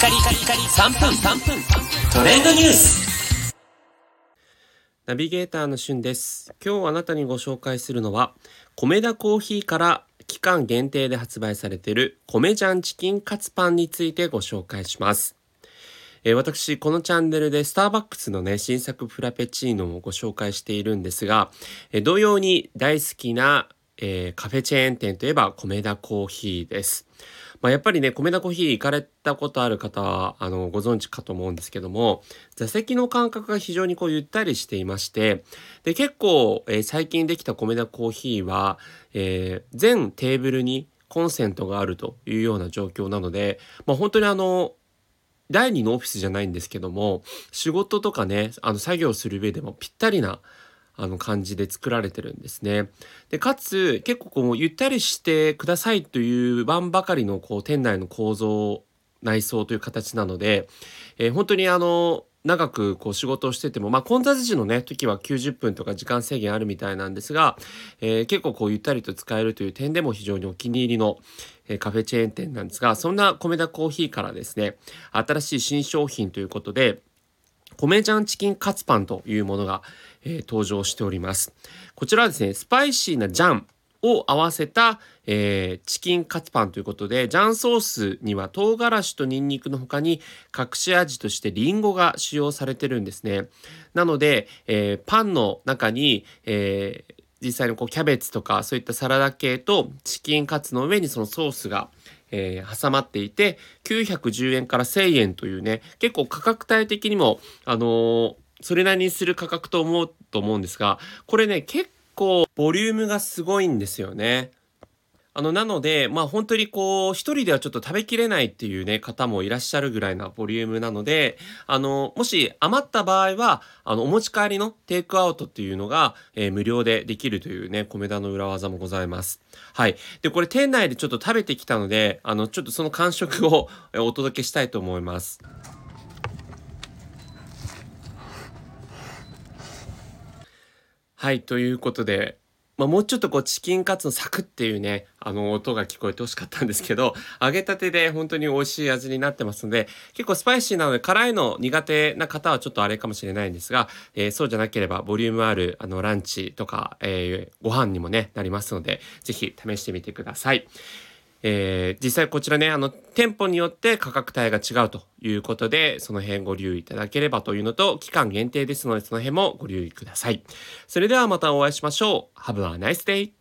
カリカリカリ3分3分トレンドニュースナビゲーターのしゅんです。今日あなたにご紹介するのは、米田コーヒーから期間限定で発売されている米ジャンチキンカツパンについてご紹介します。えー私、このチャンネルでスターバックスのね、新作フラペチーノをご紹介しているんですが、えー同様に大好きな、えーカフェチェーン店といえば米田コーヒーです。まあ、やっぱりね、米田コーヒー行かれたことある方は、あの、ご存知かと思うんですけども、座席の間隔が非常にこうゆったりしていまして、で、結構、えー最近できた米田コーヒーは、えー全テーブルにコンセントがあるというような状況なので、まあ、本当にあの、第二のオフィスじゃないんですけども、仕事とかね、あの、作業する上でもぴったりな、あの感じで作られてるんですね。で、かつ、結構こう、ゆったりしてくださいという番ばかりの、こう、店内の構造、内装という形なので、えー本当にあの、長くこう仕事をしてても、まあ、混雑時のね、時は90分とか時間制限あるみたいなんですが、えー結構こうゆったりと使えるという点でも非常にお気に入りの、えーカフェチェーン店なんですが、そんな米田コーヒーからですね、新しい新商品ということで、米ジャンチキンカツパンというものが、えー登場しております。こちらはですね、スパイシーなジャンを合わせた、えーチキンカツパンということで、ジャンソースには唐辛子とニンニクの他に隠し味としてリンゴが使用されてるんですね。なので、えーパンの中に、えー実際のこうキャベツとかそういったサラダ系とチキンカツの上にそのソースが、えー挟まっていて910円から1000円というね結構価格帯的にもあのーそれなりにする価格と思うと思うんですがこれね結構ボリュームがすごいんですよね。あの、なので、まあ本当にこう、一人ではちょっと食べきれないっていうね、方もいらっしゃるぐらいなボリュームなので、あの、もし余った場合は、あの、お持ち帰りのテイクアウトっていうのが、えー無料でできるというね、米田の裏技もございます。はい。で、これ店内でちょっと食べてきたので、あの、ちょっとその感触をお届けしたいと思います。はい、ということで、まあ、もうちょっとこうチキンカツのサクっていうね、あの音が聞こえてほしかったんですけど、揚げたてで本当に美味しい味になってますので、結構スパイシーなので辛いの苦手な方はちょっとあれかもしれないんですが、えーそうじゃなければボリュームあるあのランチとか、えーご飯にもね、なりますので、ぜひ試してみてください。えー実際こちらね、あの、店舗によって価格帯が違うということで、その辺ご留意いただければというのと、期間限定ですので、その辺もご留意ください。それではまたお会いしましょう。Have a nice day!